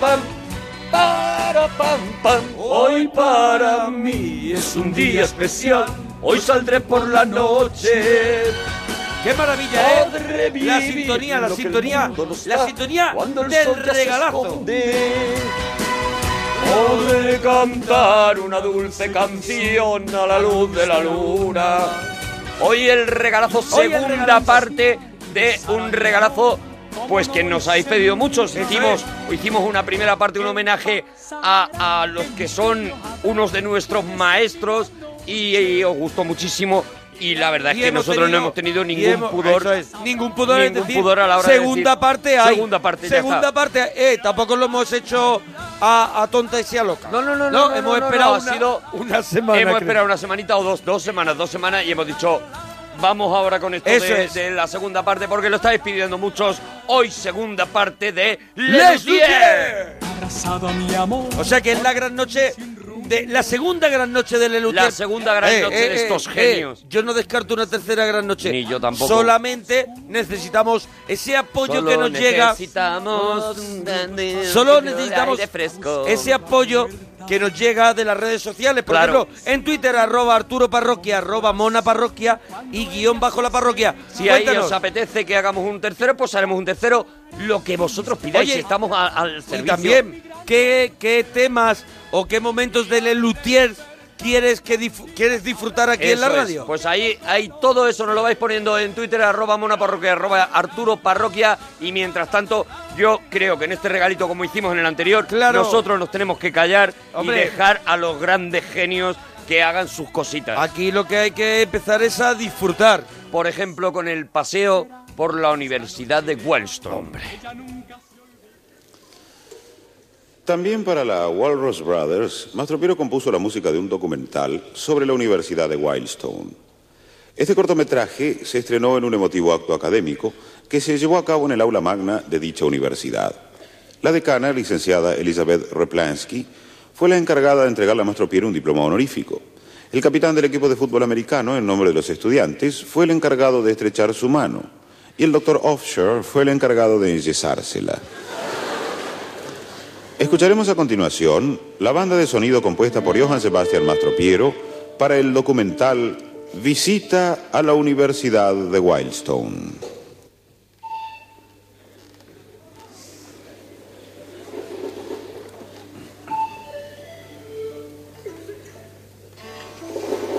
pam, para pam pam. Hoy para mí es un día especial. Hoy saldré por la noche. ¡Qué maravilla, eh! La sintonía, la sintonía, la sintonía del regalazo. Podré cantar una dulce canción a la luz de la luna. Hoy el regalazo, segunda parte de un regalazo, pues que nos habéis pedido muchos. Hicimos, hicimos una primera parte, un homenaje a, a los que son unos de nuestros maestros y, y os gustó muchísimo. Y la verdad es que nosotros tenido- no hemos tenido ningún hemos- pudor. es, ningún pudor, es ningún decir, pudor a la hora de segunda decir- parte hay. Segunda parte, Segunda parte, eh, tampoco lo hemos hecho a, a tonta y sea loca. No, no, no, no, no, hemos no, esperado no, ha una, sido- una semana. Hemos creo. esperado una semanita o dos, dos semanas, dos semanas y hemos dicho, vamos ahora con esto Eso de, es. de la segunda parte porque lo estáis pidiendo muchos. Hoy segunda parte de Les Les Luthier. Abrazado a mi amor. O sea que es la gran noche, de, la segunda gran noche de Lelutier. La segunda gran noche de estos genios. yo no descarto una tercera gran noche. Ni yo tampoco. Solamente necesitamos ese apoyo Solo que nos llega. necesitamos Solo necesitamos ese apoyo que nos llega de las redes sociales. Por Claro. ejemplo, en Twitter, arroba Arturo Parroquia, arroba Mona Parroquia y guion bajo la parroquia. Si ahí Cuéntanos. os apetece que hagamos un tercero, pues haremos un tercero. Lo que vosotros pidáis, Oye, estamos a- al Y servicio. también, ¿qué, qué temas o qué momentos de Lelutier quieres, que quieres disfrutar aquí en la es. radio? Pues ahí, ahí todo eso nos lo vais poniendo en Twitter, arroba Mona Parroquia, arroba Arturo Parroquia. Y mientras tanto, yo creo que en este regalito, como hicimos en el anterior, Claro. nosotros nos tenemos que callar Hombre. y dejar a los grandes genios que hagan sus cositas. Aquí lo que hay que empezar es a disfrutar. Por ejemplo, con el paseo por la Universidad de Wellstone. También para la Walrus Brothers, Mastropiero compuso la música de un documental sobre la Universidad de Wildstone. Este cortometraje se estrenó en un emotivo acto académico que se llevó a cabo en el aula magna de dicha universidad. La decana, licenciada Elizabeth Replansky, fue la encargada de entregarle a Mastropiero un diploma honorífico. El capitán del equipo de fútbol americano, en nombre de los estudiantes, fue el encargado de estrechar su mano. Y el doctor Offshore fue el encargado de enyesársela. Escucharemos a continuación la banda de sonido compuesta por Johann Sebastian Mastropiero para el documental Visita a la Universidad de Wildstone.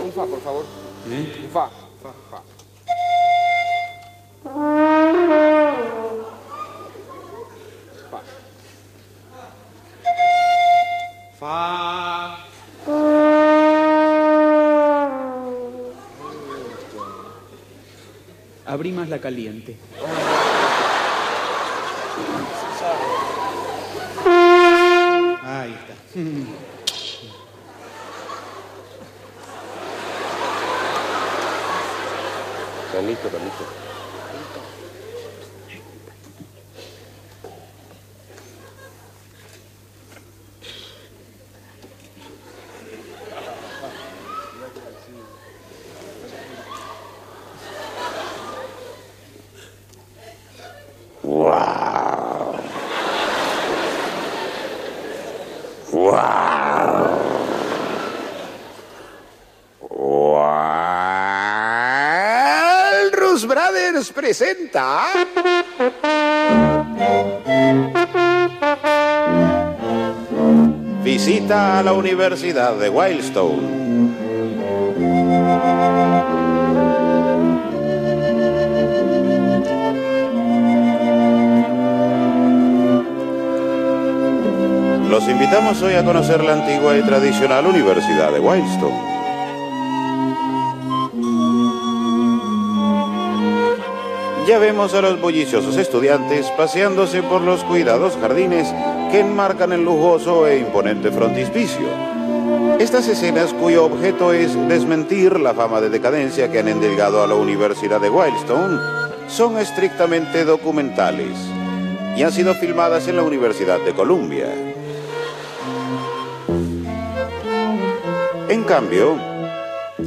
Un fa, por favor. Un fa, Fa. Abrí más la caliente. Ahí está. Carlito, Carlito. Walrus Brothers presenta. Visita a la Universidad de Wildstone. Los invitamos hoy a conocer la antigua y tradicional Universidad de Wildstone. Ya vemos a los bulliciosos estudiantes paseándose por los cuidados jardines que enmarcan el lujoso e imponente frontispicio. Estas escenas cuyo objeto es desmentir la fama de decadencia que han endilgado a la Universidad de Wildstone son estrictamente documentales y han sido filmadas en la Universidad de Columbia. En cambio,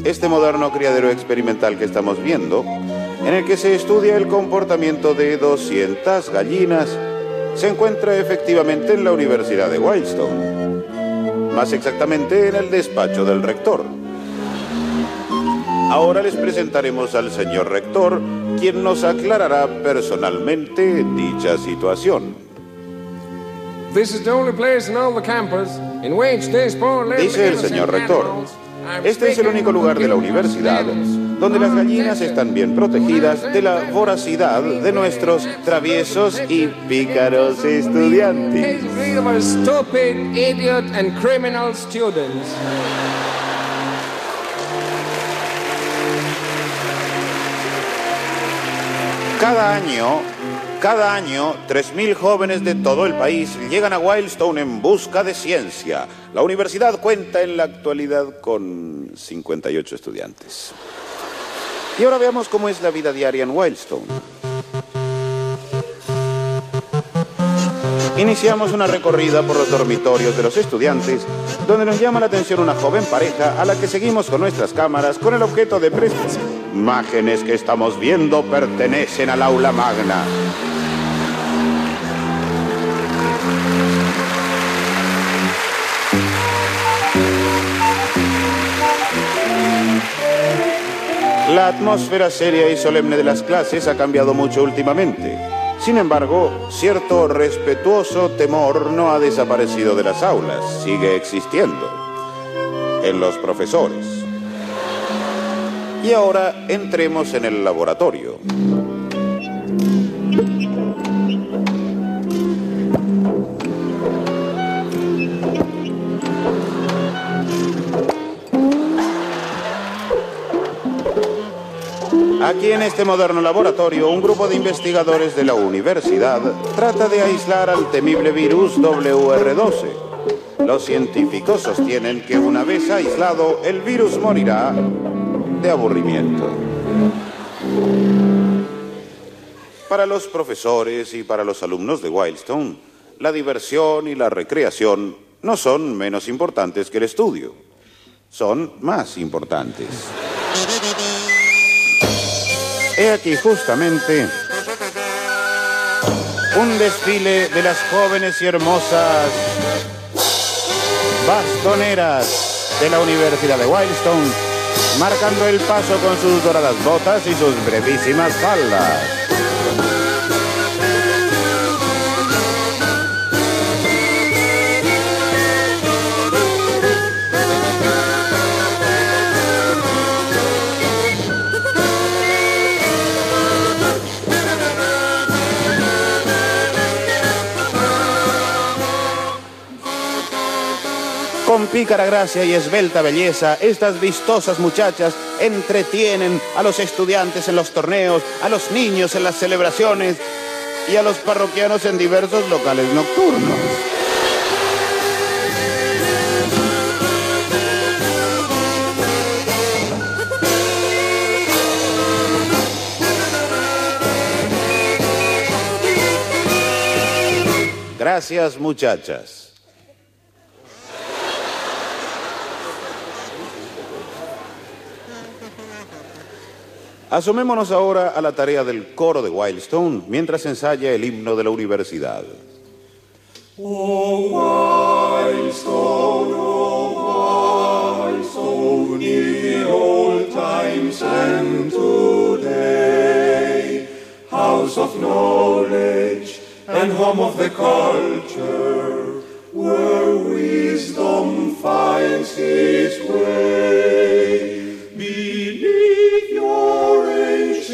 este moderno criadero experimental que estamos viendo, en el que se estudia el comportamiento de 200 gallinas, se encuentra efectivamente en la Universidad de Wildstone, más exactamente en el despacho del rector. Ahora les presentaremos al señor rector, quien nos aclarará personalmente dicha situación. Dice el señor rector, este es el único lugar de la universidad. Donde las gallinas están bien protegidas de la voracidad de nuestros traviesos y pícaros estudiantes. Cada año, cada año, 3.000 jóvenes de todo el país llegan a Wildstone en busca de ciencia. La universidad cuenta en la actualidad con 58 estudiantes. Y ahora veamos cómo es la vida diaria en Wildstone. Iniciamos una recorrida por los dormitorios de los estudiantes, donde nos llama la atención una joven pareja a la que seguimos con nuestras cámaras con el objeto de presencia. Imágenes que estamos viendo pertenecen al aula magna. La atmósfera seria y solemne de las clases ha cambiado mucho últimamente. Sin embargo, cierto respetuoso temor no ha desaparecido de las aulas, sigue existiendo en los profesores. Y ahora entremos en el laboratorio. Aquí en este moderno laboratorio, un grupo de investigadores de la universidad trata de aislar al temible virus WR12. Los científicos sostienen que una vez aislado, el virus morirá de aburrimiento. Para los profesores y para los alumnos de Wildstone, la diversión y la recreación no son menos importantes que el estudio, son más importantes. He aquí justamente un desfile de las jóvenes y hermosas bastoneras de la Universidad de Wildstone, marcando el paso con sus doradas botas y sus brevísimas faldas. Con pícara gracia y esbelta belleza, estas vistosas muchachas entretienen a los estudiantes en los torneos, a los niños en las celebraciones y a los parroquianos en diversos locales nocturnos. Gracias, muchachas. Asomémonos ahora a la tarea del coro de Wildstone mientras ensaya el himno de la universidad. house of knowledge and home of the culture, where wisdom finds its way.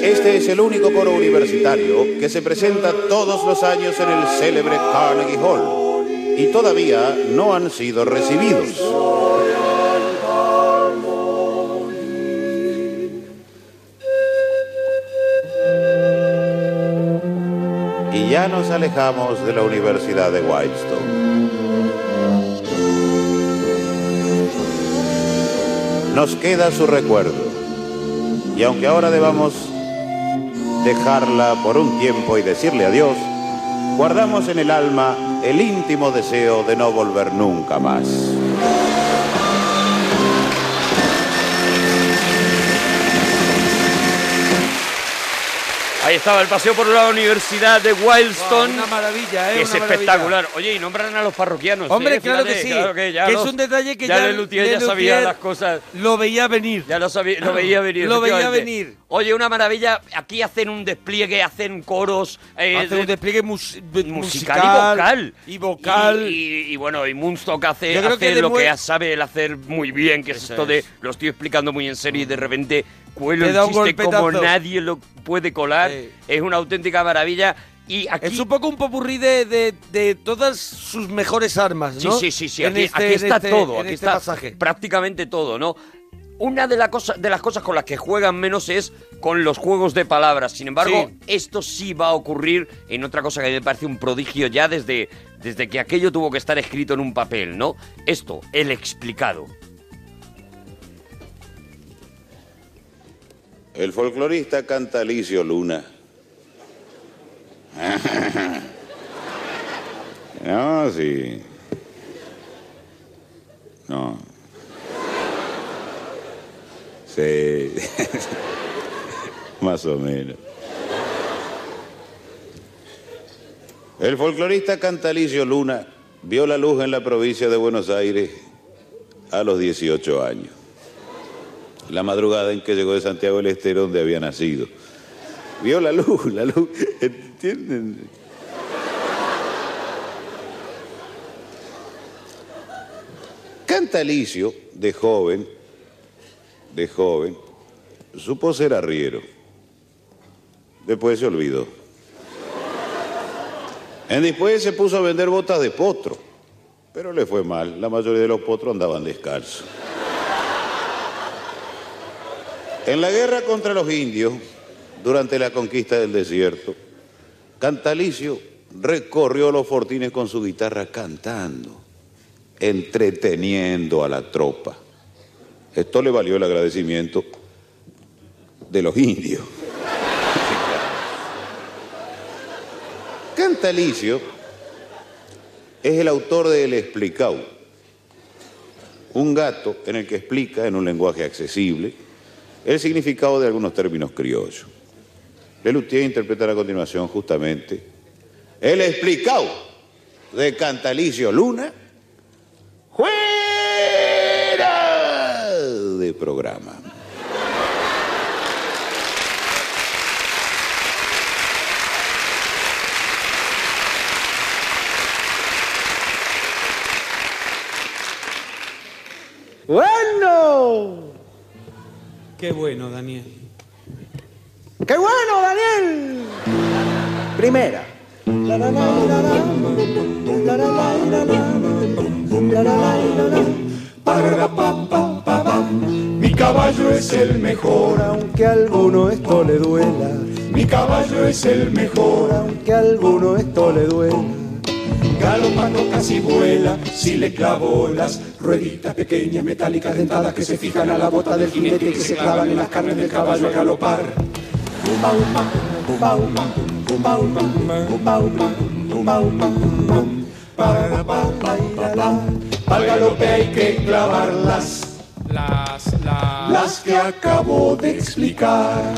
Este es el único coro universitario que se presenta todos los años en el célebre Carnegie Hall y todavía no han sido recibidos. Y ya nos alejamos de la Universidad de Wildstone. Nos queda su recuerdo. Y aunque ahora debamos dejarla por un tiempo y decirle adiós, guardamos en el alma el íntimo deseo de no volver nunca más. Ahí estaba el paseo por la Universidad de Wildston. Una maravilla, ¿eh? que es Una maravilla. espectacular. Oye, y nombran a los parroquianos. Hombre, ¿eh? claro Fíjate, que sí. claro que ya que los- es un detalle que ya ya, Lelutier ya sabía las cosas. Lo veía venir. Ya lo, sabía, lo veía venir. Lo veía venir. Oye, una maravilla. Aquí hacen un despliegue, hacen coros. eh, Hace de- un despliegue mus- musical, musical y vocal. Y vocal. Y, y- y bueno, y Moonstock hace, hace que lo que sabe el hacer muy bien, que es esto de lo estoy explicando muy en serio y de repente cuelo el chiste como nadie lo puede colar. Sí. Es una auténtica maravilla. Y aquí Es un poco un popurrí de, de, de todas sus mejores armas, Sí, ¿no? sí, sí, sí. En Aquí, este- aquí está este- todo. Aquí este está pasaje. prácticamente todo, ¿no? Una de, la cosa, de las cosas con las que juegan menos es con los juegos de palabras. Sin embargo, Sí. esto sí va a ocurrir en otra cosa que a mí me parece un prodigio ya desde, desde que aquello tuvo que estar escrito en un papel, ¿no? Esto, el explicado. El folclorista canta Alicio Luna. No, sí. No. Sí. Más o menos. El folclorista Cantalicio Luna vio la luz en la provincia de Buenos Aires a los 18 años. La madrugada en que llegó de Santiago del Estero, donde había nacido. Vio la luz, la luz. ¿Entienden? Cantalicio, de joven, de joven, supo ser arriero. Después se olvidó. En después se puso a vender botas de potro. Pero le fue mal. La mayoría de los potros andaban descalzos. En la guerra contra los indios, durante la conquista del desierto, Cantalicio recorrió los fortines con su guitarra cantando, entreteniendo a la tropa. Esto le valió el agradecimiento de los indios. Cantalicio es el autor de El Explicado, un gato en el que explica en un lenguaje accesible el significado de algunos términos criollos. Lelutier interpretará a continuación justamente El Explicado de Cantalicio Luna, fuera de programa. Bueno. Qué bueno, Daniel. ¡Qué bueno, Daniel! Primera. Mi caballo es el mejor, Aunque a alguno esto le duela, mi caballo es el mejor. aunque a alguno esto le duela. Galopando casi vuela, si le clavo las rueditas pequeñas metálicas dentadas que se fijan a la bota del jinete y que se clavan en las carnes del caballo a galopar. Al galope hay que clavarlas, Las, las... las que acabo de explicar.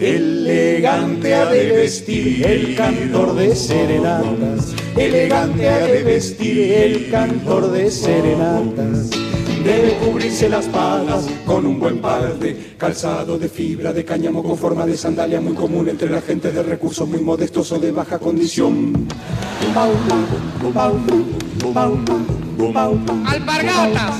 Elegante ha de vestir El cantor de serenatas, Elegante ha de vestir el cantor de serenatas. Debe cubrirse las patas con un buen par de calzado de fibra de cáñamo con forma de sandalia muy común entre la gente de recursos muy modestos o de baja condición. ¡Alpargatas!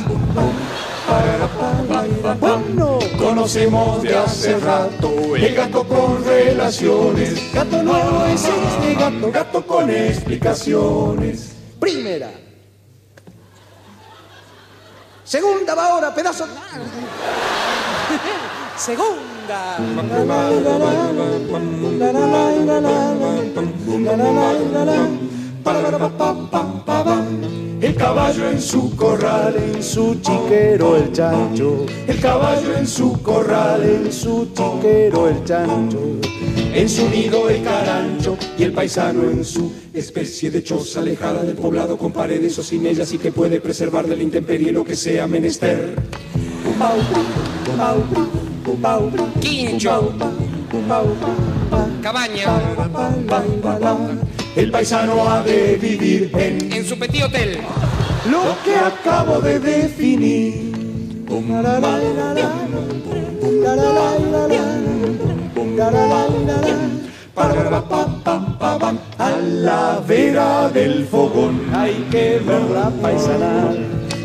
Bueno, Conocemos de hace rato el gato con relaciones. gato nuevo es este gato. Gato con explicaciones. Primera. Segunda va ahora, pedazo. Segunda. El caballo en su corral, En su chiquero el chancho, el caballo en su corral, en su chiquero el chancho. en su nido el carancho y el paisano en su especie de choza alejada del poblado con paredes o sin ellas y que puede preservar del intemperie lo que sea menester. Quincho. Cabaña. El paisano ha de vivir en En su petit hotel. lo que acabo de definir. A la vera del fogón hay que verla paisanar.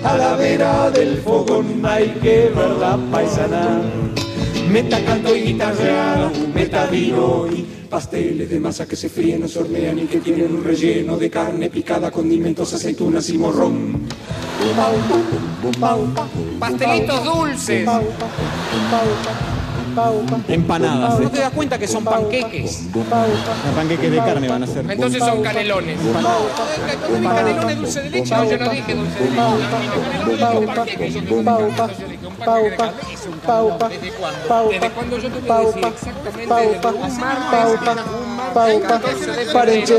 A la vera del fogón hay que verla paisanar. Meta canto y guitarra, meta vino y pasteles de masa que se fríen o se hornean y que tienen un relleno de carne picada, condimentos, aceitunas y morrón. Pastelitos dulces. Empanadas. ¿No ¿eh? te das cuenta que son panqueques? Panqueques de carne van a ser. Entonces son canelones. ¿Dónde mi canelones dulce de leche? No, yo no dije dulce de leche. Es un canelones. ¿Desde cuándo? ¿Desde cuándo yo te voy a decir exactamente? Desde un martes, 14 de febrero.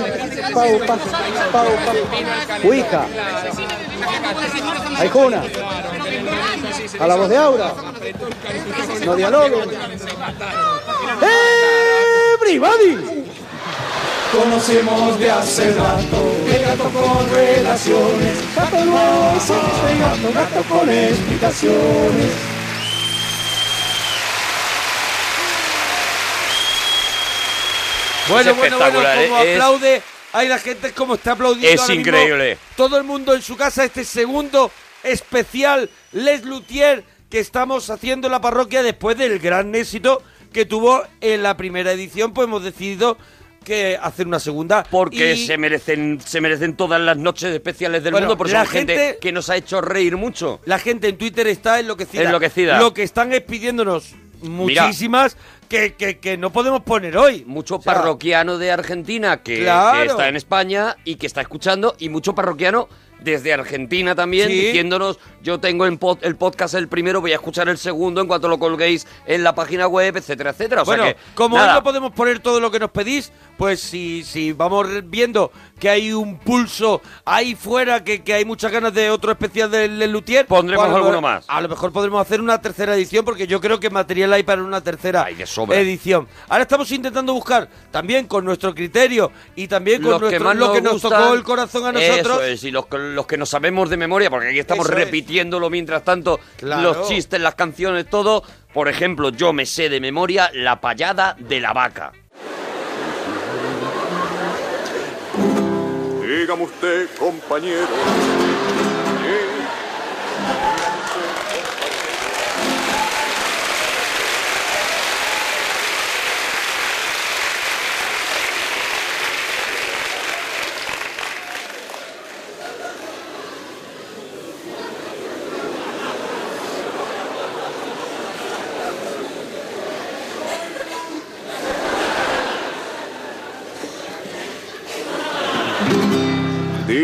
Uija. Aijuna. A la voz de Aura. No dialoguen. ¡Everybody! Conocemos de hace rato gato con relaciones, gato nuevo es este gato, gato con explicaciones. Bueno, Es bueno, bueno, espectacular, como ¿eh? Es- aplaude. Hay la gente como está aplaudiendo. Es mismo. increíble. Todo el mundo en su casa, este segundo especial Les Luthier que estamos haciendo en la parroquia después del gran éxito que tuvo en la primera edición, pues hemos decidido que hacer una segunda. Porque Y- se merecen se merecen todas las noches especiales del Bueno, mundo, porque la son gente, gente- que nos ha hecho reír mucho. La gente en Twitter está enloquecida. Enloquecida. Lo que están es pidiéndonos muchísimas que, que, que no podemos poner hoy. Mucho O sea, parroquiano de Argentina que, Claro. que está en España y que está escuchando, y mucho parroquiano desde Argentina también, Sí. diciéndonos, yo tengo el, pod- el podcast el primero, voy a escuchar el segundo en cuanto lo colguéis en la página web, etcétera, etcétera. O sea bueno, que, como nada, no podemos poner todo lo que nos pedís, pues si, si vamos viendo que hay un pulso ahí fuera, que, que hay muchas ganas de otro especial del del Luthier, Pondremos pues alguno más. A lo mejor podremos hacer una tercera edición, porque yo creo que material hay para una tercera Hay de sobra. edición. Ahora estamos intentando buscar también con nuestro criterio y también con los nuestro, que más lo nos que nos gustan, tocó el corazón a nosotros. Eso es, y los, que- los que nos sabemos de memoria, porque aquí estamos Eso es. repitiéndolo mientras tanto, Claro. los chistes, las canciones, todo. Por ejemplo, yo me sé de memoria la payada de la vaca. Dígame usted, compañero.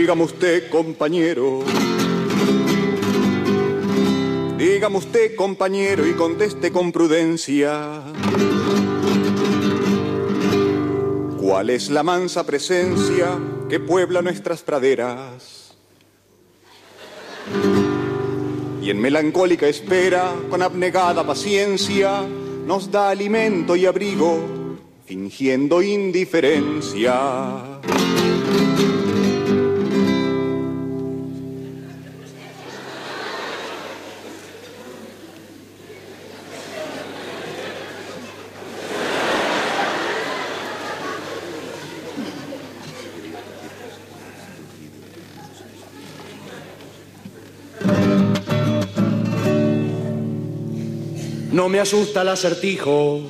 Dígame usted, compañero. Dígame usted, compañero, y conteste con prudencia. ¿Cuál es la mansa presencia que puebla nuestras praderas? Y en melancólica espera, con abnegada paciencia, nos da alimento y abrigo, fingiendo indiferencia. No me asusta el acertijo.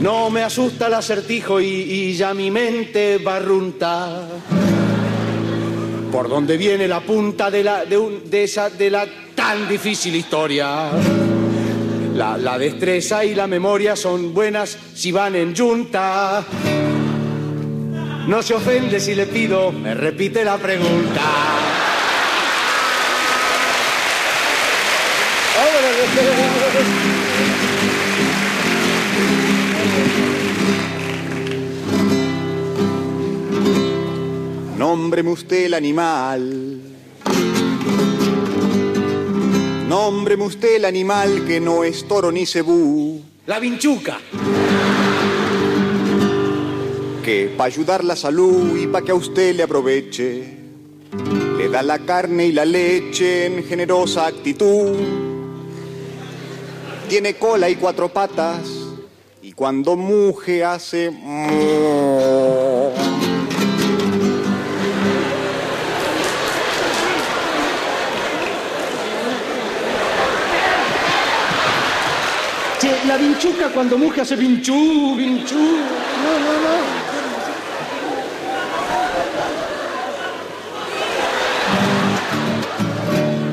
No me asusta el acertijo y, ya mi mente barrunta. ¿Por dónde viene la punta de, la, de, un- de esa, de la tan difícil historia? La, destreza y la memoria son buenas si van en yunta. No se ofende si le pido, me repite la pregunta. Nómbreme usted el animal. Nómbreme usted el animal que no es toro ni cebú. La vinchuca. Que para ayudar la salud y para que a usted le aproveche, le da la carne y la leche en generosa actitud. Tiene cola y cuatro patas y cuando muge hace... vinchuca cuando muge hace vinchú, vinchú. No, no, no.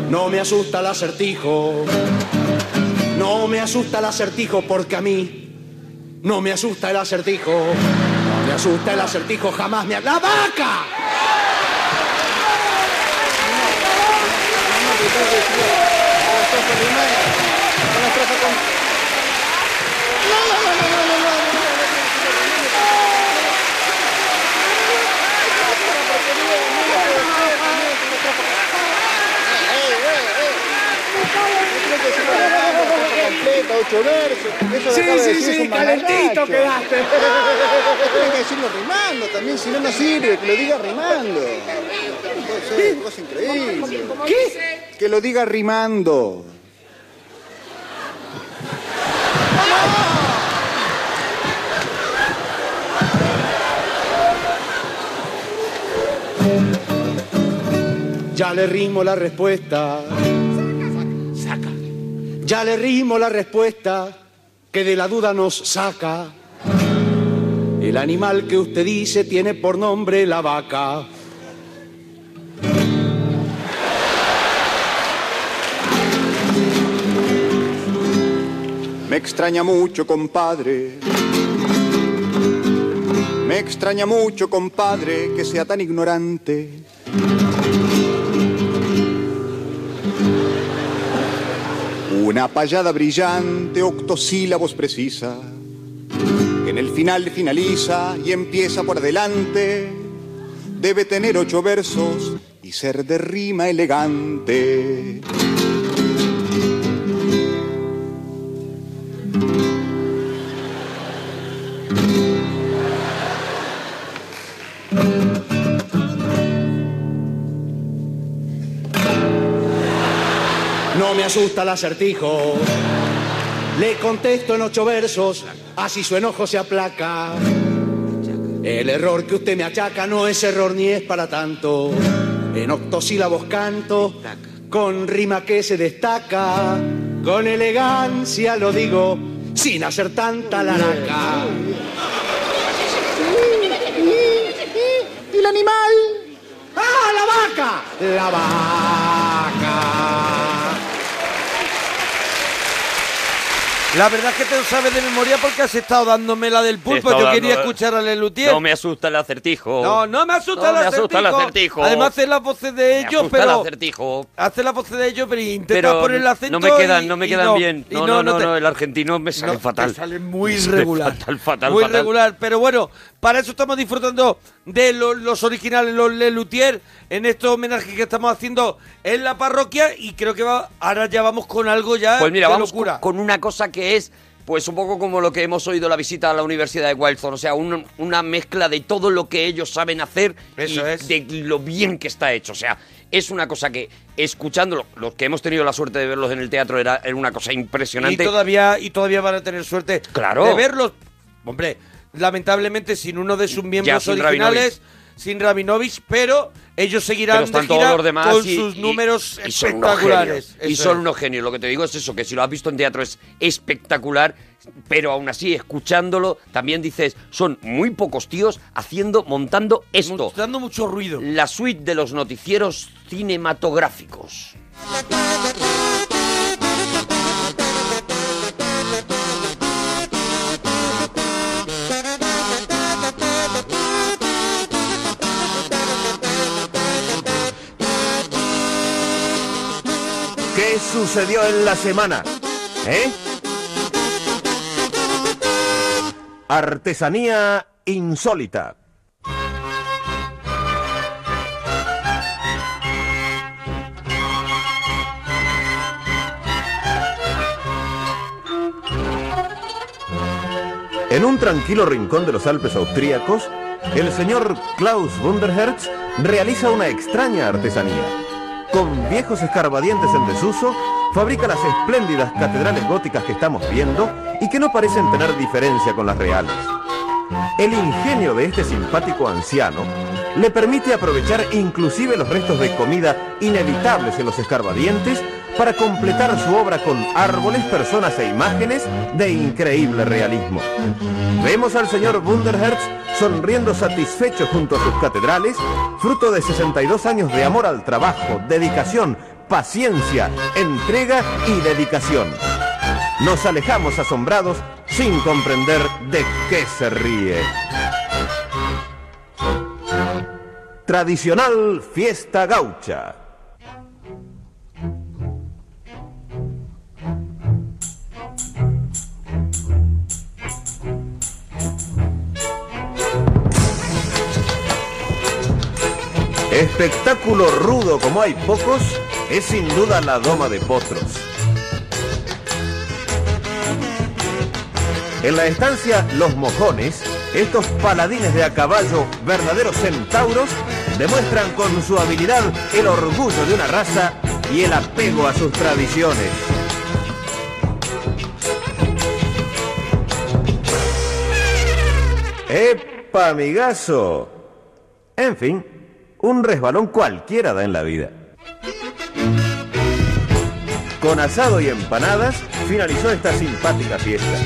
No me asusta el acertijo. No me asusta el acertijo porque a mí no me asusta el acertijo. No me asusta el acertijo, jamás me... ¡La vaca! Ocho versos. Eso Sí, sí, es sí, un calentito quedaste. Tiene que decirlo rimando también, si no, no sirve, que lo diga rimando. Puede ser, cosa increíble. ¿Qué? Que lo diga rimando. Ya le rimo la respuesta. Saca. Ya le rimo la respuesta que de la duda nos saca. El animal que usted dice tiene por nombre la vaca. Me extraña mucho, compadre. Me extraña mucho, compadre, que sea tan ignorante. Una payada brillante, octosílabos precisa, que en el final finaliza y empieza por adelante. Debe tener ocho versos y ser de rima elegante. Me asusta el acertijo. Le contesto en ocho versos, así su enojo se aplaca. El error que usted me achaca no es error ni es para tanto. En octosílabos canto, con rima que se destaca, con elegancia lo digo, sin hacer tanta laraca. ¿Y el animal? ¡Ah, la vaca! La vaca. La verdad es que te lo sabes de memoria porque has estado dándome la del pulpo. Yo quería dando- escuchar a Lelutier. No me asusta el acertijo. No, no me asusta, No el, me asusta el acertijo. Además, hace las voces de Me ellos, el pero. acertijo. Hace las voces de ellos, pero intenta poner el acento. no me quedan, y- no me quedan bien. No, no, no, te- no, el argentino me sale fatal. te sale muy Me regular. Fatal, fatal, muy fatal. regular. Pero bueno, para eso estamos disfrutando de lo- los originales, los Lelutier, en estos homenajes que estamos haciendo en la parroquia. Y creo que va, ahora ya vamos con algo ya Pues mira, de vamos locura. con, con una cosa que es, pues un poco como lo que hemos oído la visita a la Universidad de Wildstorm, o sea, un- una mezcla de todo lo que ellos saben hacer Eso y es. de lo bien que está hecho. O sea, es una cosa que, escuchándolo, los que hemos tenido la suerte de verlos en el teatro, era, era una cosa Y impresionante. todavía, y todavía van a tener suerte Claro. de verlos. Hombre, lamentablemente sin uno de sus miembros sin originales, sin Rabinovich, pero ellos seguirán pero están de todos gira los demás con y- sus y- números y son unos espectaculares. genios. y Eso son es. unos genios. Lo que te digo es eso, que si lo has visto en teatro es espectacular, pero aún así, escuchándolo, también dices, son muy pocos tíos haciendo, montando esto. Dando mucho ruido. La suite de los noticieros cinematográficos. ¿Qué sucedió en la semana? ¿Eh? Artesanía insólita. En un tranquilo rincón de los Alpes austríacos, el señor Klaus Wunderherz realiza una extraña artesanía. Con viejos escarbadientes en desuso, fabrica las espléndidas catedrales góticas que estamos viendo y que no parecen tener diferencia con las reales. El ingenio de este simpático anciano le permite aprovechar inclusive los restos de comida inevitables en los escarbadientes para completar su obra con árboles, personas e imágenes de increíble realismo. Vemos al señor Wunderherz sonriendo satisfecho junto a sus catedrales, fruto de 62 años de amor al trabajo, dedicación, paciencia, entrega y dedicación. Nos alejamos asombrados sin comprender de qué se ríe. Tradicional fiesta gaucha. Espectáculo rudo como hay pocos, es sin duda la doma de potros. En la estancia Los Mojones, estos paladines de a caballo, verdaderos centauros, demuestran con su habilidad el orgullo de una raza y el apego a sus tradiciones. ¡Epa, amigazo! En fin, un resbalón cualquiera da en la vida. Con asado y empanadas finalizó esta simpática fiesta.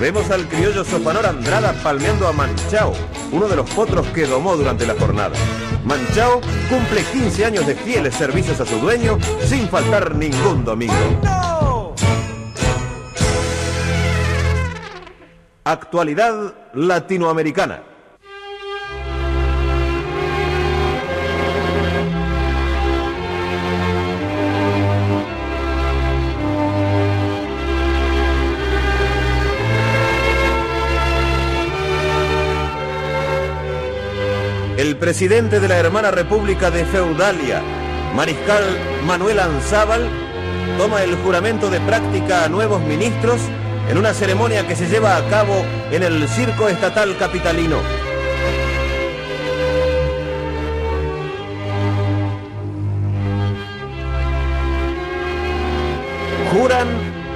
Vemos al criollo Sopanor Andrada palmeando a Manchao, uno de los potros que domó durante la jornada. Manchao cumple 15 años de fieles servicios a su dueño sin faltar ningún domingo. Actualidad latinoamericana. El presidente de la hermana República de Feudalia, Mariscal Manuel Anzábal, toma el juramento de práctica a nuevos ministros en una ceremonia que se lleva a cabo en el Circo Estatal Capitalino. Juran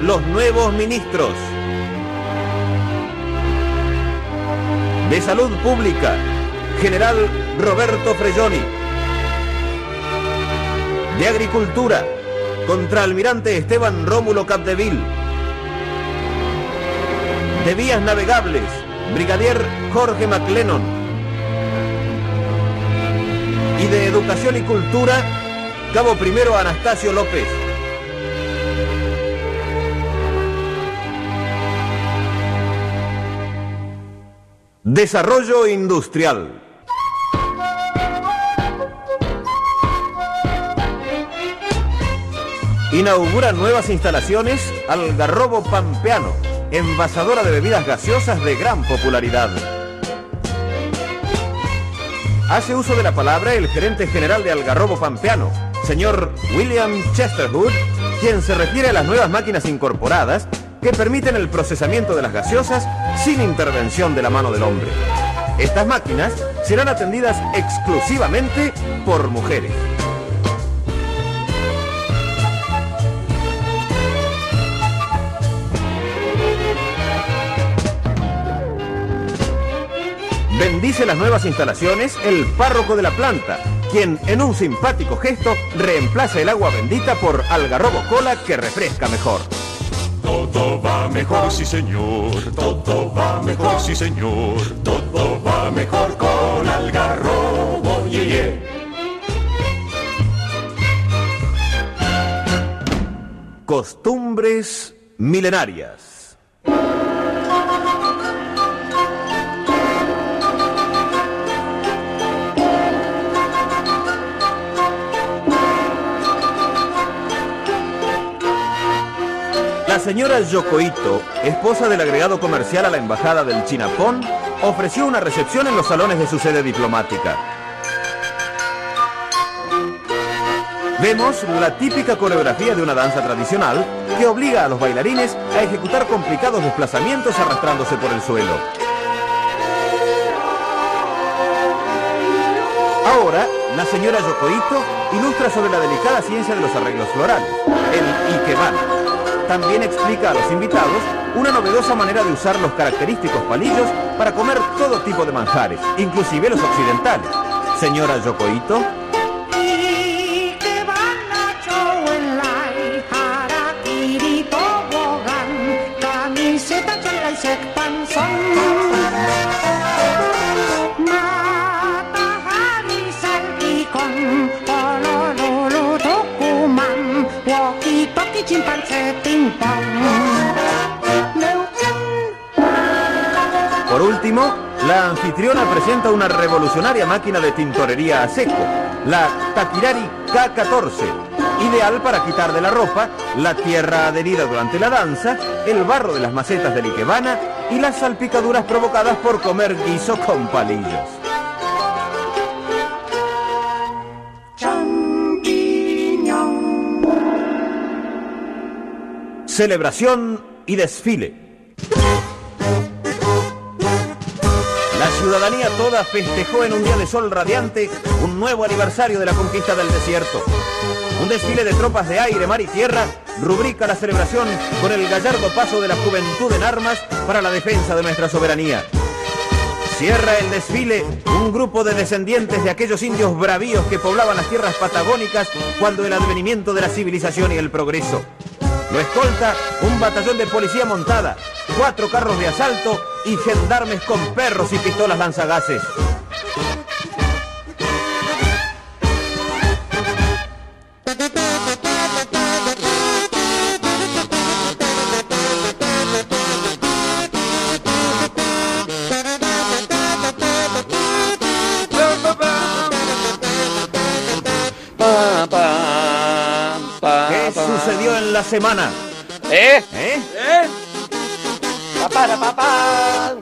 los nuevos ministros de Salud Pública, General Roberto Frelloni. De Agricultura, Contraalmirante Esteban Rómulo Capdeville. De Vías Navegables, Brigadier Jorge McLennan. Y de Educación y Cultura, Cabo Primero Anastasio López. Desarrollo Industrial. Inaugura nuevas instalaciones Algarrobo Pampeano, envasadora de bebidas gaseosas de gran popularidad. Hace uso de la palabra el gerente general de Algarrobo Pampeano, señor William Chesterwood, quien se refiere a las nuevas máquinas incorporadas que permiten el procesamiento de las gaseosas sin intervención de la mano del hombre. Estas máquinas serán atendidas exclusivamente por mujeres. Bendice las nuevas instalaciones el párroco de la planta, quien en un simpático gesto reemplaza el agua bendita por algarrobo cola que refresca mejor. Todo va mejor, sí señor. Todo va mejor, sí señor. Todo va mejor con algarrobo, ye, ye. Costumbres milenarias. Señora Yokoito, esposa del agregado comercial a la embajada del Chinapón, ofreció una recepción en los salones de su sede diplomática. Vemos la típica coreografía de una danza tradicional que obliga a los bailarines a ejecutar complicados desplazamientos arrastrándose por el suelo. Ahora, la señora Yokoito ilustra sobre la delicada ciencia de los arreglos florales, el Ikebana. También explica a los invitados una novedosa manera de usar los característicos palillos para comer todo tipo de manjares, inclusive los occidentales. Señora Yokoito, Por último, la anfitriona presenta una revolucionaria máquina de tintorería a seco, la Takirari K14, ideal para quitar de la ropa la tierra adherida durante la danza, el barro de las macetas del Ikebana y las salpicaduras provocadas por comer guiso con palillos. Celebración y desfile. La ciudadanía toda festejó en un día de sol radiante un nuevo aniversario de la conquista del desierto. Un desfile de tropas de aire, mar y tierra rubrica la celebración con el gallardo paso de la juventud en armas para la defensa de nuestra soberanía. Cierra el desfile un grupo de descendientes de aquellos indios bravíos que poblaban las tierras patagónicas cuando el advenimiento de la civilización y el progreso. Lo escolta un batallón de policía montada, cuatro carros de asalto y gendarmes con perros y pistolas lanzagases. La semana? ¿Eh? ¿Eh? ¿Eh? Pa, para, pa, pa.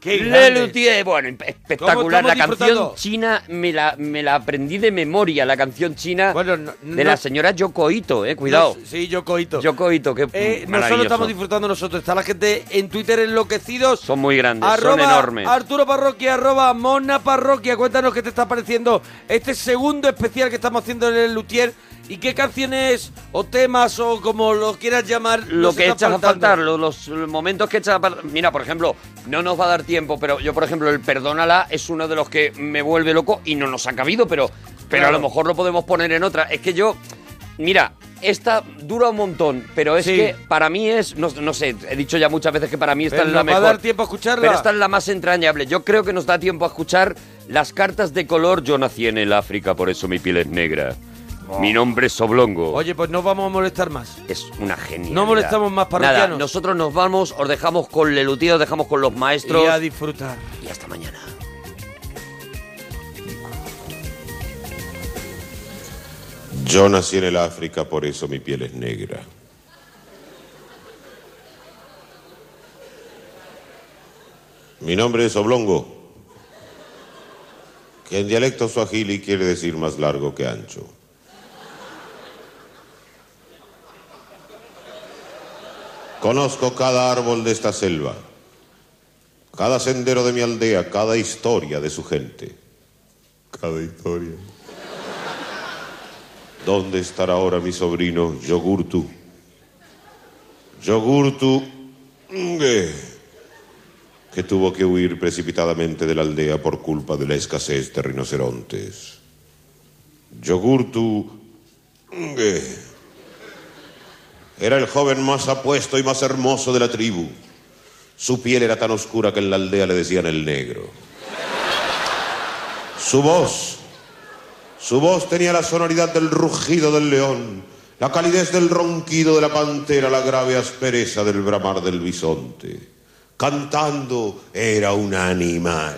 Qué Le bueno, espectacular. ¿Cómo La canción china me la, me la aprendí de memoria, la canción china Bueno, no- de no- la señora Yoko Ito, eh, cuidado. No, sí, yo coito. Yoko Ito, que Eh, no solo estamos disfrutando nosotros, está la gente en Twitter enloquecidos. Son muy grandes, arroba son enormes. Arturo Parroquia, arroba Mona Parroquia. Cuéntanos qué te está pareciendo este segundo especial que estamos haciendo en el Luthier y qué canciones o temas o como lo quieras llamar. lo que echas a faltar, lo- los, momentos que echas a faltar. Mira, por ejemplo, no nos va a dar tiempo, pero yo, por ejemplo, el Perdónala es uno de los que me vuelve loco y no nos ha cabido, pero, pero a Claro. lo mejor lo podemos poner en otra. Es que yo, mira, esta dura un montón, pero es Sí. que para mí es, no, no sé, he dicho ya muchas veces que para mí esta es la nos va a mejor. dar tiempo a escucharla. Pero esta es la más entrañable. Yo creo que nos da tiempo a escuchar las cartas de color. Yo nací en el África, por eso mi piel es negra. Mi nombre es Oblongo. Oye, pues no vamos a molestar más. Es una genialidad. No molestamos más parroquianos. Nada, nosotros nos vamos, os dejamos con Lelutí, os dejamos con los maestros. Y a disfrutar. Y hasta mañana. Yo nací en el África, por eso mi piel es negra. Mi nombre es Oblongo, que en dialecto suajili quiere decir más largo que ancho. Conozco cada árbol de esta selva, cada sendero de mi aldea, cada historia de su gente. Cada historia. ¿Dónde estará ahora mi sobrino Yogurtu? Yogurtu, Nge, que tuvo que huir precipitadamente de la aldea por culpa de la escasez de rinocerontes. Yogurtu, Nge, era el joven más apuesto y más hermoso de la tribu. Su piel era tan oscura que en la aldea le decían el negro. Su voz su voz tenía la sonoridad del rugido del león, la calidez del ronquido de la pantera, la grave aspereza del bramar del bisonte. Cantando era un animal.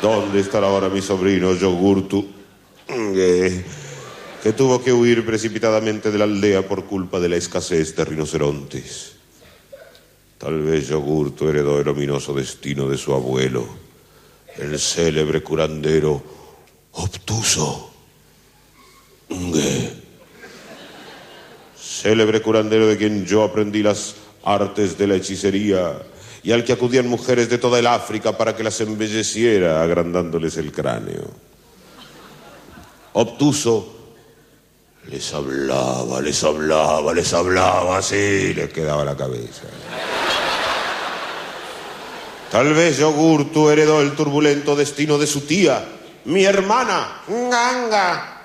¿Dónde estará ahora mi sobrino Yogurtu? Que, que tuvo que huir precipitadamente de la aldea por culpa de la escasez de rinocerontes. Tal vez Yogurto heredó el ominoso destino de su abuelo, el célebre curandero obtuso. Ngue. Célebre curandero de quien yo aprendí las artes de la hechicería y al que acudían mujeres de toda el África para que las embelleciera agrandándoles el cráneo. Obtuso les hablaba, les hablaba, les hablaba, así les quedaba la cabeza. Tal vez Yogurtu heredó el turbulento destino de su tía, mi hermana, Ganga.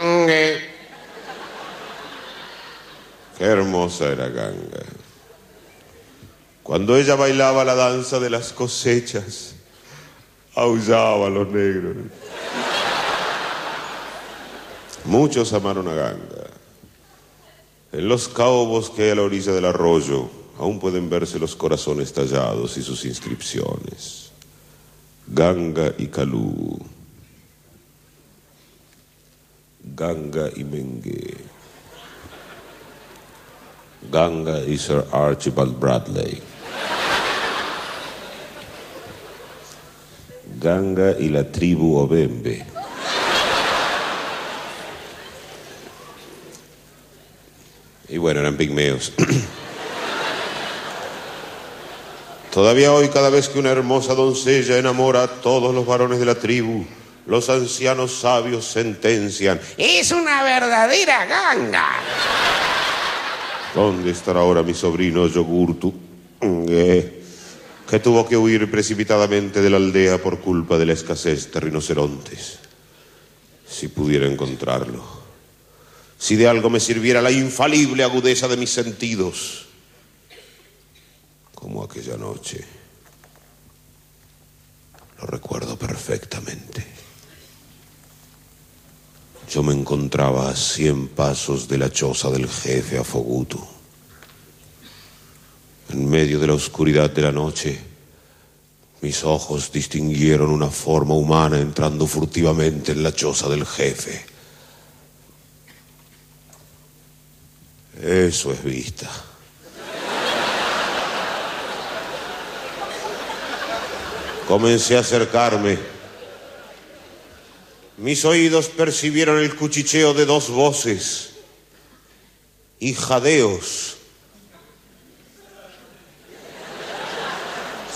Ngue. Qué hermosa era Ganga. Cuando ella bailaba la danza de las cosechas, aullaba a los negros. Muchos amaron a Ganga. En los caobos que hay a la orilla del arroyo aún pueden verse los corazones tallados y sus inscripciones. Ganga y Calú. Ganga y Mengue. Ganga y Sir Archibald Bradley. Ganga y la tribu Obembe. Y bueno, eran pigmeos. Todavía hoy, cada vez que una hermosa doncella enamora a todos los varones de la tribu, los ancianos sabios sentencian. Es una verdadera ganga. ¿Dónde estará ahora mi sobrino Yogurtu? Eh, que tuvo que huir precipitadamente de la aldea por culpa de la escasez de rinocerontes. Si pudiera encontrarlo. Si de algo me sirviera la infalible agudeza de mis sentidos. Como aquella noche. Lo recuerdo perfectamente. Yo me encontraba a cien pasos de la choza del jefe Afoguto. En medio de la oscuridad de la noche, mis ojos distinguieron una forma humana entrando furtivamente en la choza del jefe. Eso es vista. Comencé a acercarme. Mis oídos percibieron el cuchicheo de dos voces y jadeos.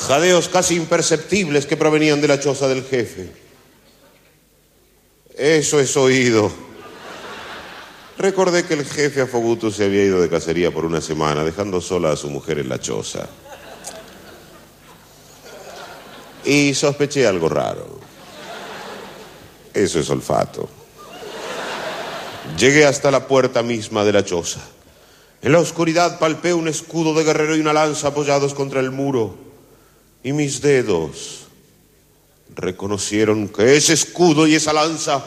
Jadeos casi imperceptibles que provenían de la choza del jefe. Eso es oído. Recordé que el jefe Afoguto se había ido de cacería por una semana, dejando sola a su mujer en la choza. Y sospeché algo raro. Eso es olfato. Llegué hasta la puerta misma de la choza. En la oscuridad palpé un escudo de guerrero y una lanza apoyados contra el muro. Y mis dedos reconocieron que ese escudo y esa lanza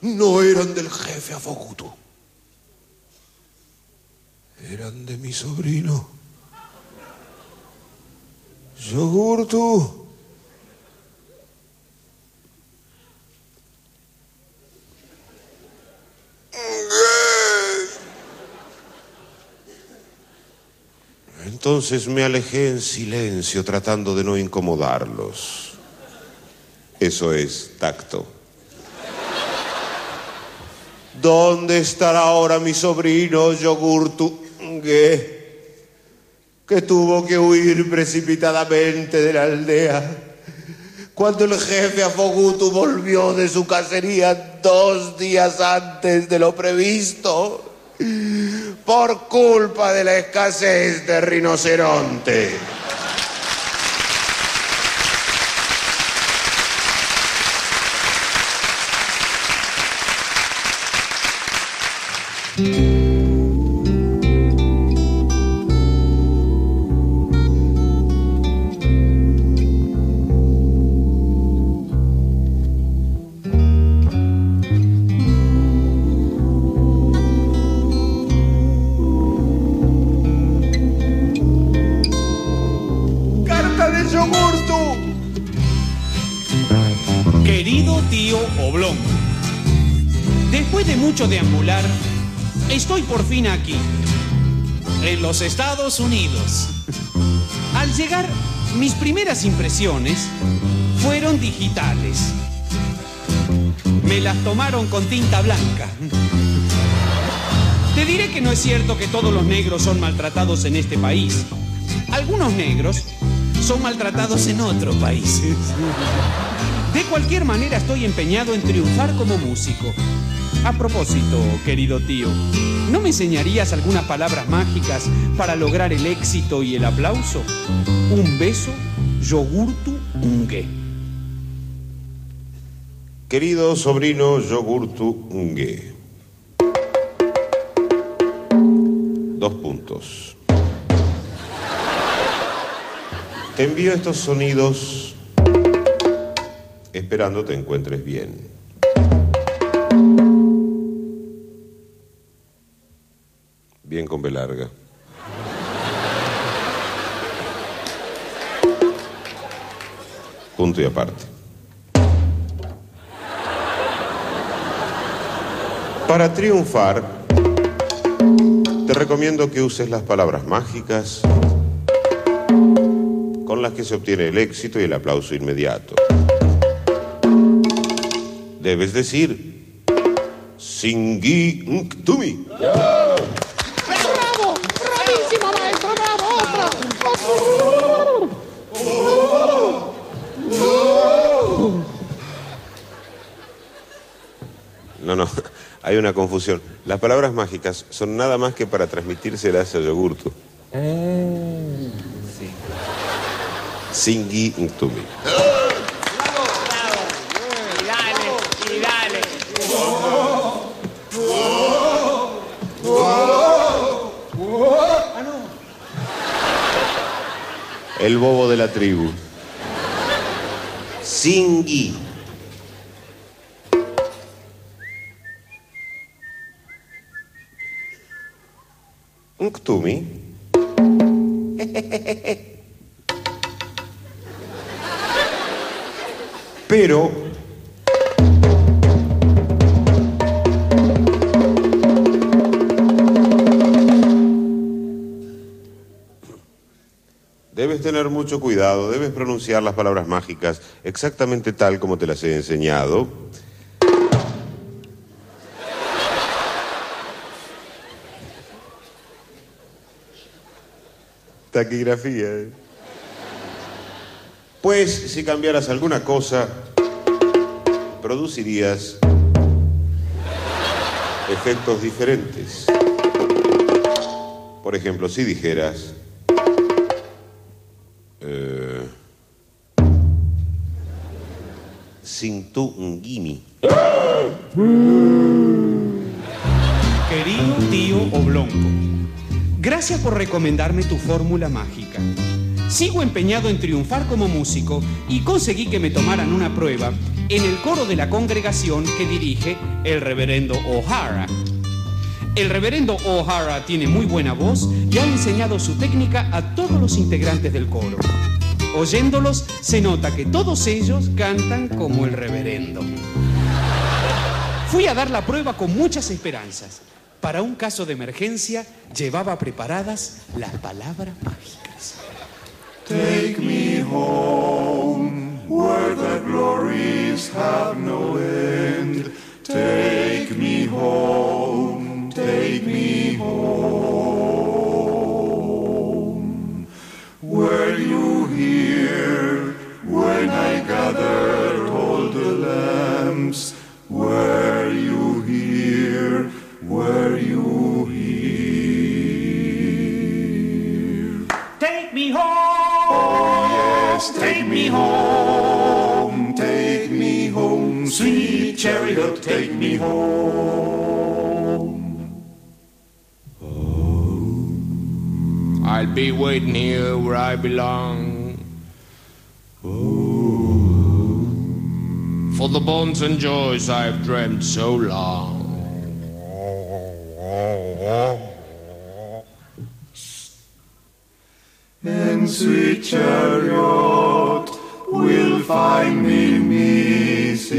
no eran del jefe Afoguto. Eran de mi sobrino. Yogurtu. Entonces me alejé en silencio tratando de no incomodarlos. Eso es tacto. ¿Dónde estará ahora mi sobrino Yogurtu? Que, tuvo que huir precipitadamente de la aldea. Cuando el jefe Afogutu volvió de su cacería dos días antes de lo previsto por culpa de la escasez de rinoceronte. ¡Carta Estados Unidos. Al llegar, mis primeras impresiones fueron digitales. Me las tomaron con tinta blanca. Te diré que no es cierto que todos los negros son maltratados en este país. Algunos negros son maltratados en otros países. De cualquier manera estoy empeñado en triunfar como músico. A propósito, querido tío, ¿no me enseñarías algunas palabras mágicas para lograr el éxito y el aplauso? Un beso, yogurtu, ungue. Querido sobrino Yogurtu Ngue. Dos puntos. Te envío estos sonidos esperando te encuentres bien. Con B larga. Punto y aparte. Para triunfar, te recomiendo que uses las palabras mágicas con las que se obtiene el éxito y el aplauso inmediato. Debes decir Singi Nktumi. ¡Bravo! No, no, hay una confusión. Las palabras mágicas son nada más que para transmitírselas a Yogurtu. Singi Nktumi. Y dale, y dale. El bobo de la tribu. Singi. Nktumi. Pero Debes tener mucho cuidado, debes pronunciar las palabras mágicas exactamente tal como te las he enseñado. Taquigrafía. ¿eh? Pues si cambiaras alguna cosa, producirías efectos diferentes. Por ejemplo, si dijeras... Eh, Sintungimi. Querido tío Oblongo, gracias por recomendarme tu fórmula mágica. Sigo empeñado en triunfar como músico y conseguí que me tomaran una prueba en el coro de la congregación que dirige el reverendo O'Hara. El reverendo O'Hara tiene muy buena voz y ha enseñado su técnica a todos los integrantes del coro. Oyéndolos se nota que todos ellos cantan como el reverendo. Fui a dar la prueba con muchas esperanzas. Para un caso de emergencia llevaba preparadas las palabras mágicas. Take me home where the glories have no end. Take me home, take me home. Where you hear when I gather all the lambs. Where you hear, where home, take me home, sweet chariot, take me home. I'll be waiting here where I belong. For the bonds and joys I've dreamt so long. And sweet chariot will find me Mississippi.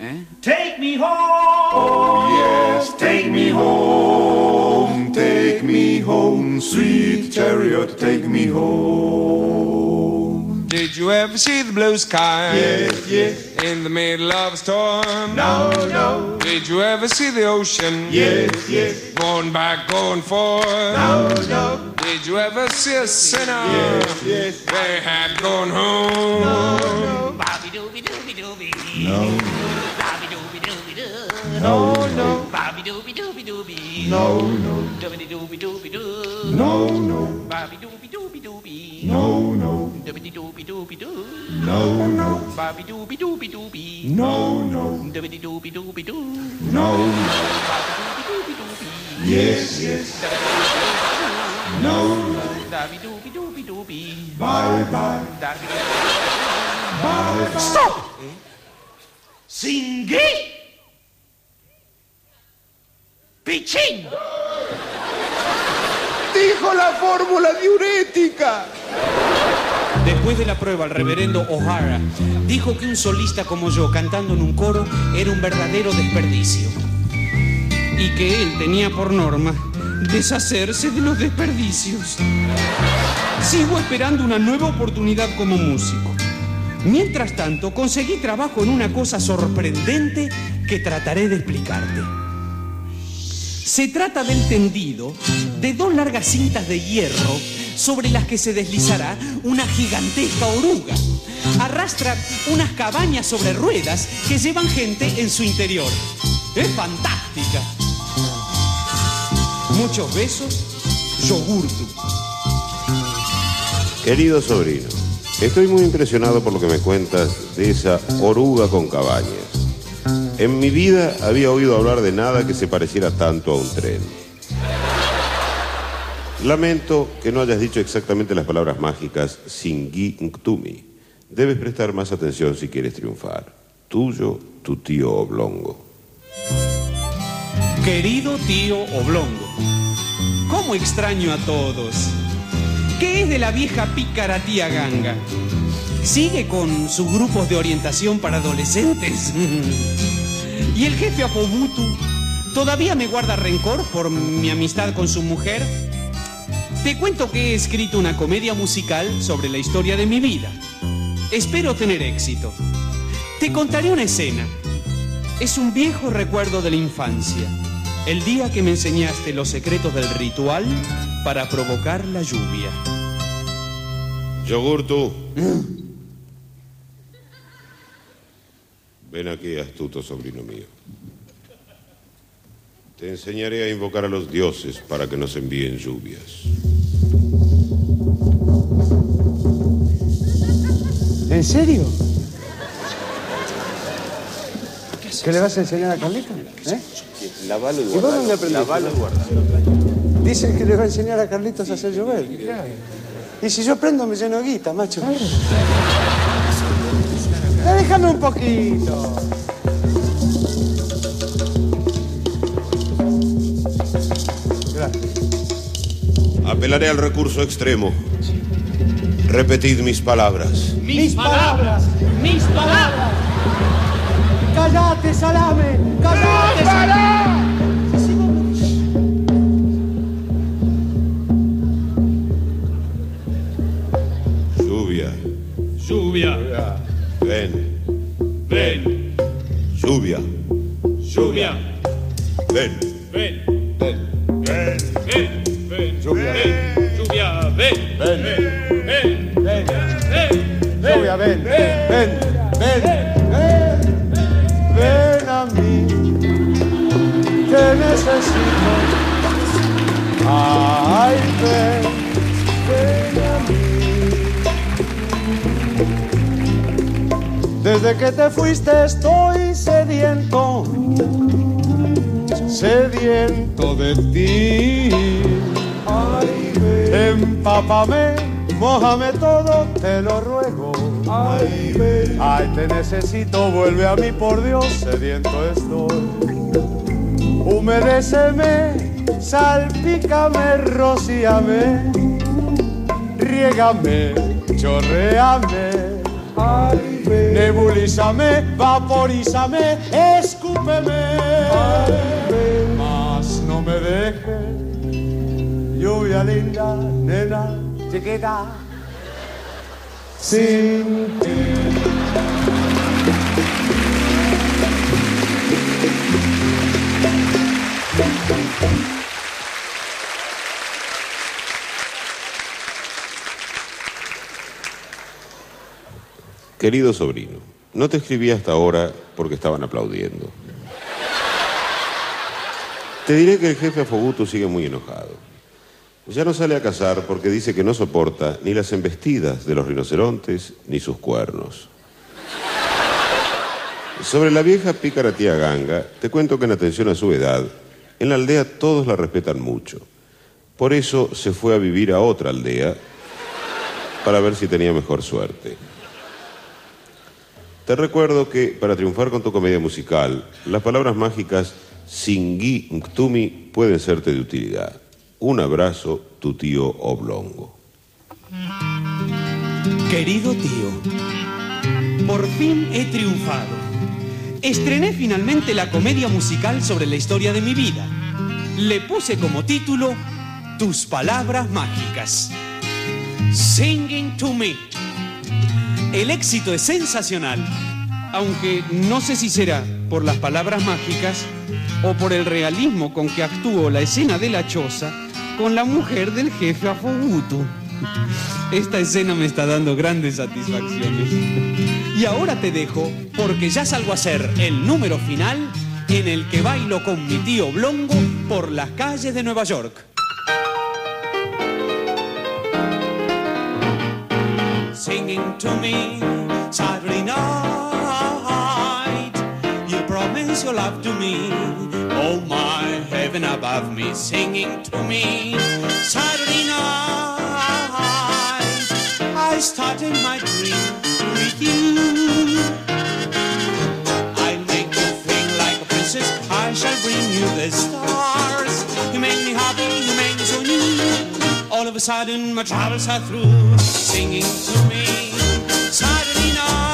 Eh? Take me home. Oh yes, take, take me home. Take me home, sweet chariot, take me home. Did you ever see the blue sky? Yes, yes. In the middle of a storm? No, no. Did you ever see the ocean? Yes, yes. Going back, going forth? No, no. Did you ever see a sinner? Yes, yes. They had gone home. No, no. No, no. Bobby dooby dooby dooby. No, no. Doobity dooby dooby doo. No, no. Bobby dooby dooby dooby. No, no. Doobity dooby dooby doo. No, no. Bobby dooby dooby dooby. No, no. Doobity dooby dooby doo. No, no. Bobby dooby dooby dooby. Yes, yes. No, no. Bobby dooby dooby dooby. Bye, bye. Bye. Bye, bye. Stop! Singhi! Pichín! Dijo la fórmula diurética. Después de la prueba, el reverendo O'Hara dijo que un solista como yo cantando en un coro era un verdadero desperdicio. Y que él tenía por norma deshacerse de los desperdicios. Sigo esperando una nueva oportunidad como músico. Mientras tanto, conseguí trabajo en una cosa sorprendente que trataré de explicarte. Se trata del tendido de dos largas cintas de hierro sobre las que se deslizará una gigantesca oruga. Arrastra unas cabañas sobre ruedas que llevan gente en su interior. Es fantástica. Muchos besos, yogurtu. Querido sobrino, estoy muy impresionado por lo que me cuentas de esa oruga con cabañas. En mi vida había oído hablar de nada que se pareciera tanto a un tren. Lamento que no hayas dicho exactamente las palabras mágicas Singhi Ntumi. Debes prestar más atención si quieres triunfar. Tuyo, tu tío Oblongo. Querido tío Oblongo, ¿cómo extraño a todos? ¿Qué es de la vieja pícara tía Ganga? ¿Sigue con sus grupos de orientación para adolescentes? ¿Y el jefe Apobutu todavía me guarda rencor por mi amistad con su mujer? Te cuento que he escrito una comedia musical sobre la historia de mi vida. Espero tener éxito. Te contaré una escena. Es un viejo recuerdo de la infancia. El día que me enseñaste los secretos del ritual para provocar la lluvia. Yogurtu. Ven aquí, astuto sobrino mío. Te enseñaré a invocar a los dioses para que nos envíen lluvias. ¿En serio? ¿Qué le vas a enseñar a Carlito? ¿Eh? Lavalo y ¿Y vos dónde aprendiste? Lavalo y guardalo. Dice que le va a enseñar a Carlitos a hacer llover. Y si yo prendo me lleno de guita, macho. Ya déjame un poquito. Apelaré al recurso extremo. Repetid mis palabras. Mis palabras, mis palabras. Cállate, salame. Cállate, ven. Empápame, mójame todo, te lo ruego. Ay, ven. Ay, te necesito, vuelve a mí, por Dios, sediento estoy. Humedéceme, salpícame, rocíame, riégame, chorreame. Ay, ven. Nebulízame, vaporízame, escúpeme. Ay, ven. Mas no me dejes, lluvia linda, nena, sin ti. Querido sobrino, no te escribí hasta ahora porque estaban aplaudiendo. Te diré que el jefe Afoguto sigue muy enojado. Ya no sale a cazar porque dice que no soporta ni las embestidas de los rinocerontes ni sus cuernos. Sobre la vieja pícara tía Ganga, te cuento que en atención a su edad, en la aldea todos la respetan mucho. Por eso se fue a vivir a otra aldea para ver si tenía mejor suerte. Te recuerdo que para triunfar con tu comedia musical, las palabras mágicas Singui Nctumi pueden serte de utilidad. Un abrazo, tu tío Oblongo. Querido tío, por fin he triunfado. Estrené finalmente la comedia musical sobre la historia de mi vida. Le puse como título Tus palabras mágicas. Singing to me. El éxito es sensacional, aunque no sé si será por las palabras mágicas o por el realismo con que actuó la escena de la choza con la mujer del jefe Afogutu. Esta escena me está dando grandes satisfacciones. Y ahora te dejo porque ya salgo a hacer el número final en el que bailo con mi tío Blongo por las calles de Nueva York. Singing to me promise your love to me. Oh my heaven above me Singing to me. Saturday night I started my dream with you. I'll make you feel like a princess. I shall bring you the stars. You make me happy, you make me so new. All of a sudden my troubles are through Singing to me. Saturday night